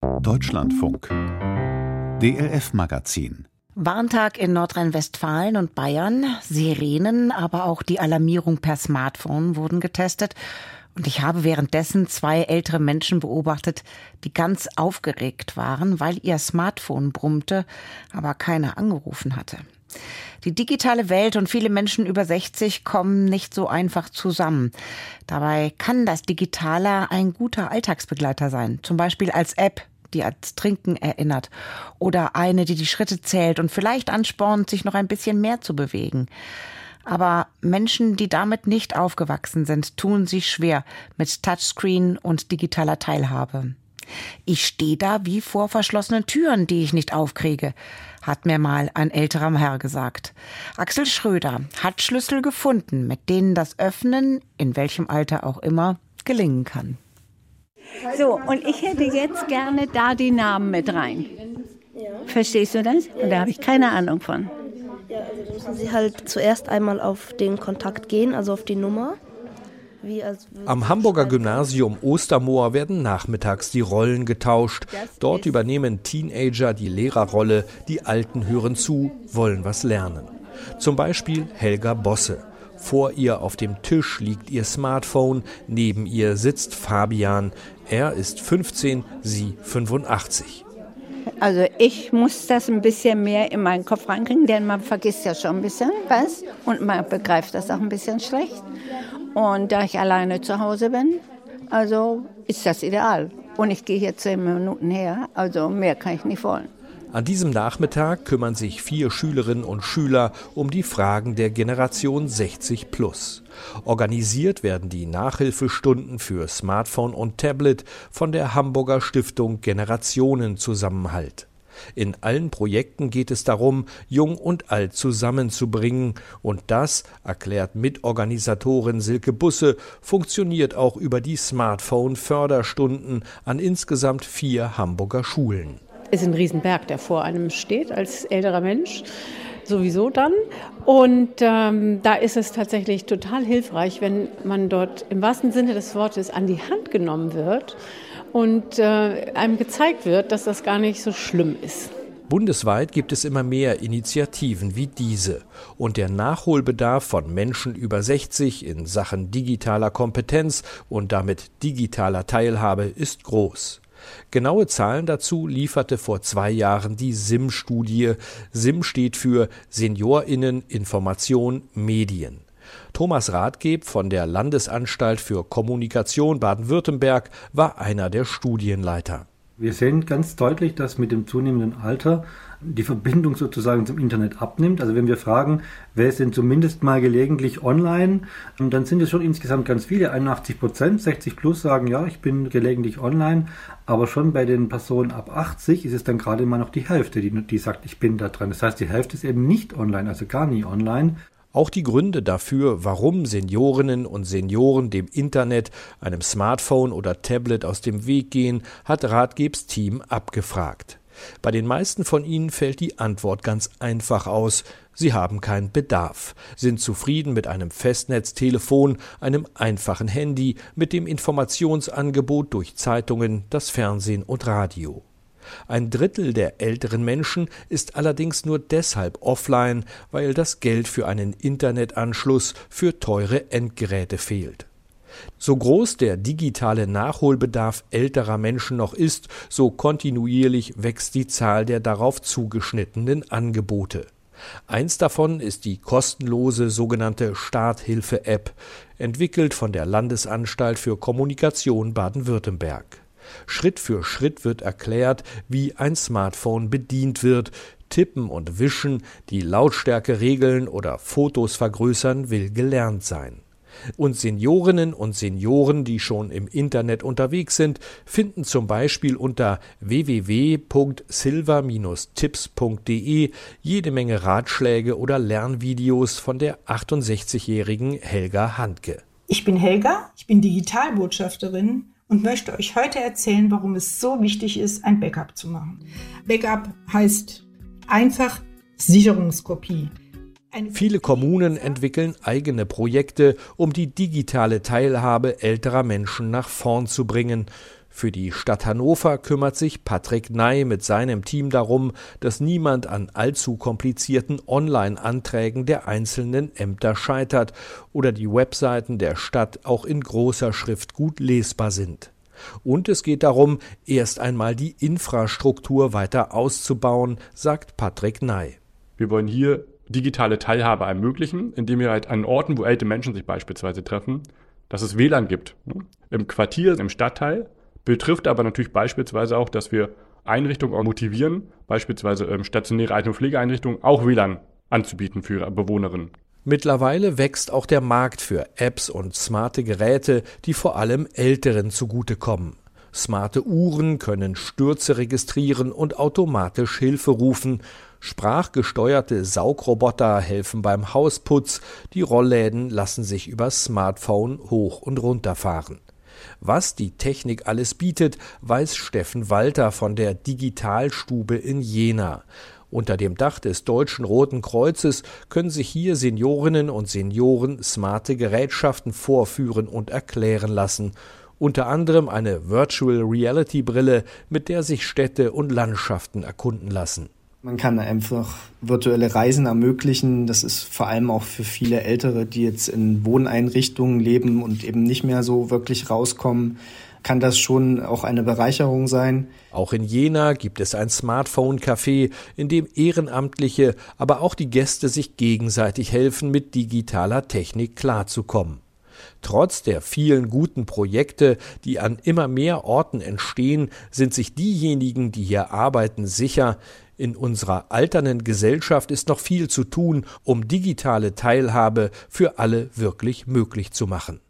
Deutschlandfunk DLF Magazin Warntag in Nordrhein-Westfalen und Bayern. Sirenen, aber auch die Alarmierung per Smartphone wurden getestet. Und ich habe währenddessen zwei ältere Menschen beobachtet, die ganz aufgeregt waren, weil ihr Smartphone brummte, aber keiner angerufen hatte. Die digitale Welt und viele Menschen über 60 kommen nicht so einfach zusammen. Dabei kann das Digitale ein guter Alltagsbegleiter sein, zum Beispiel als App, die ans Trinken erinnert oder eine, die die Schritte zählt und vielleicht anspornt, sich noch ein bisschen mehr zu bewegen. Aber Menschen, die damit nicht aufgewachsen sind, tun sich schwer mit Touchscreen und digitaler Teilhabe. Ich stehe da wie vor verschlossenen Türen, die ich nicht aufkriege, hat mir mal ein älterer Herr gesagt. Axel Schröder hat Schlüssel gefunden, mit denen das Öffnen, in welchem Alter auch immer, gelingen kann. So, und ich hätte jetzt gerne da die Namen mit rein. Verstehst du das? Und da habe ich keine Ahnung von. Ja, also müssen Sie halt zuerst einmal auf den Kontakt gehen, also auf die Nummer. Am Hamburger Gymnasium Ostermoor werden nachmittags die Rollen getauscht. Dort übernehmen Teenager die Lehrerrolle, die Alten hören zu, wollen was lernen. Zum Beispiel Helga Bosse. Vor ihr auf dem Tisch liegt ihr Smartphone, neben ihr sitzt Fabian. Er ist 15, sie 85. Also ich muss das ein bisschen mehr in meinen Kopf reinkriegen, denn man vergisst ja schon ein bisschen was und man begreift das auch ein bisschen schlecht. Und da ich alleine zu Hause bin, also ist das ideal. Und ich gehe hier zehn Minuten her, also mehr kann ich nicht wollen. An diesem Nachmittag kümmern sich vier Schülerinnen und Schüler um die Fragen der Generation 60 plus. Organisiert werden die Nachhilfestunden für Smartphone und Tablet von der Hamburger Stiftung Generationenzusammenhalt. In allen Projekten geht es darum, Jung und Alt zusammenzubringen, und das, erklärt Mitorganisatorin Silke Busse, funktioniert auch über die Smartphone-Förderstunden an insgesamt vier Hamburger Schulen. Es ist ein Riesenberg, der vor einem steht als älterer Mensch sowieso dann. Und ähm, da ist es tatsächlich total hilfreich, wenn man dort im wahrsten Sinne des Wortes an die Hand genommen wird und äh, einem gezeigt wird, dass das gar nicht so schlimm ist. Bundesweit gibt es immer mehr Initiativen wie diese und der Nachholbedarf von Menschen über 60 in Sachen digitaler Kompetenz und damit digitaler Teilhabe ist groß. Genaue Zahlen dazu lieferte vor zwei Jahren die SIM-Studie. SIM steht für Seniorinnen Information Medien. Thomas Rathgeb von der Landesanstalt für Kommunikation Baden-Württemberg war einer der Studienleiter. Wir sehen ganz deutlich, dass mit dem zunehmenden Alter die Verbindung sozusagen zum Internet abnimmt. Also wenn wir fragen, wer ist denn zumindest mal gelegentlich online, dann sind es schon insgesamt ganz viele, 81 Prozent, 60 plus sagen, ja, ich bin gelegentlich online, aber schon bei den Personen ab 80 ist es dann gerade mal noch die Hälfte, die, die sagt, ich bin da dran. Das heißt, die Hälfte ist eben nicht online, also gar nie online. Auch die Gründe dafür, warum Seniorinnen und Senioren dem Internet, einem Smartphone oder Tablet aus dem Weg gehen, hat Ratgebs Team abgefragt. Bei den meisten von ihnen fällt die Antwort ganz einfach aus. Sie haben keinen Bedarf, sind zufrieden mit einem Festnetztelefon, einem einfachen Handy, mit dem Informationsangebot durch Zeitungen, das Fernsehen und Radio. Ein Drittel der älteren Menschen ist allerdings nur deshalb offline, weil das Geld für einen Internetanschluss für teure Endgeräte fehlt. So groß der digitale Nachholbedarf älterer Menschen noch ist, so kontinuierlich wächst die Zahl der darauf zugeschnittenen Angebote. Eins davon ist die kostenlose sogenannte Starthilfe-App, entwickelt von der Landesanstalt für Kommunikation Baden-Württemberg. Schritt für Schritt wird erklärt, wie ein Smartphone bedient wird. Tippen und Wischen, die Lautstärke regeln oder Fotos vergrößern will gelernt sein. Und Seniorinnen und Senioren, die schon im Internet unterwegs sind, finden zum Beispiel unter www.silver-tipps.de jede Menge Ratschläge oder Lernvideos von der 68-jährigen Helga Handke. Ich bin Helga, ich bin Digitalbotschafterin und möchte euch heute erzählen, warum es so wichtig ist, ein Backup zu machen. Backup heißt einfach Sicherungskopie. Viele Kommunen entwickeln eigene Projekte, um die digitale Teilhabe älterer Menschen nach vorn zu bringen. Für die Stadt Hannover kümmert sich Patrick Ney mit seinem Team darum, dass niemand an allzu komplizierten Online-Anträgen der einzelnen Ämter scheitert oder die Webseiten der Stadt auch in großer Schrift gut lesbar sind. Und es geht darum, erst einmal die Infrastruktur weiter auszubauen, sagt Patrick Ney. Wir wollen hier digitale Teilhabe ermöglichen, indem wir halt an Orten, wo ältere Menschen sich beispielsweise treffen, dass es WLAN gibt. Ne? Im Quartier, im Stadtteil, Betrifft aber natürlich beispielsweise auch, dass wir Einrichtungen auch motivieren, beispielsweise ähm, stationäre Alten- und Pflegeeinrichtungen, auch WLAN anzubieten für Bewohnerinnen. Mittlerweile wächst auch der Markt für Apps und smarte Geräte, die vor allem Älteren zugutekommen. Smarte Uhren können Stürze registrieren und automatisch Hilfe rufen. Sprachgesteuerte Saugroboter helfen beim Hausputz. Die Rollläden lassen sich über Smartphone hoch und runter fahren. Was die Technik alles bietet, weiß Steffen Walter von der Digitalstube in Jena. Unter dem Dach des Deutschen Roten Kreuzes können sich hier Seniorinnen und Senioren smarte Gerätschaften vorführen und erklären lassen. Unter anderem eine Virtual Reality Brille, mit der sich Städte und Landschaften erkunden lassen. Man kann einfach virtuelle Reisen ermöglichen. Das ist vor allem auch für viele Ältere, die jetzt in Wohneinrichtungen leben und eben nicht mehr so wirklich rauskommen, kann das schon auch eine Bereicherung sein. Auch in Jena gibt es ein Smartphone-Café, in dem Ehrenamtliche, aber auch die Gäste sich gegenseitig helfen, mit digitaler Technik klarzukommen. Trotz der vielen guten Projekte, die an immer mehr Orten entstehen, sind sich diejenigen, die hier arbeiten, sicher, in unserer alternden Gesellschaft ist noch viel zu tun, um digitale Teilhabe für alle wirklich möglich zu machen.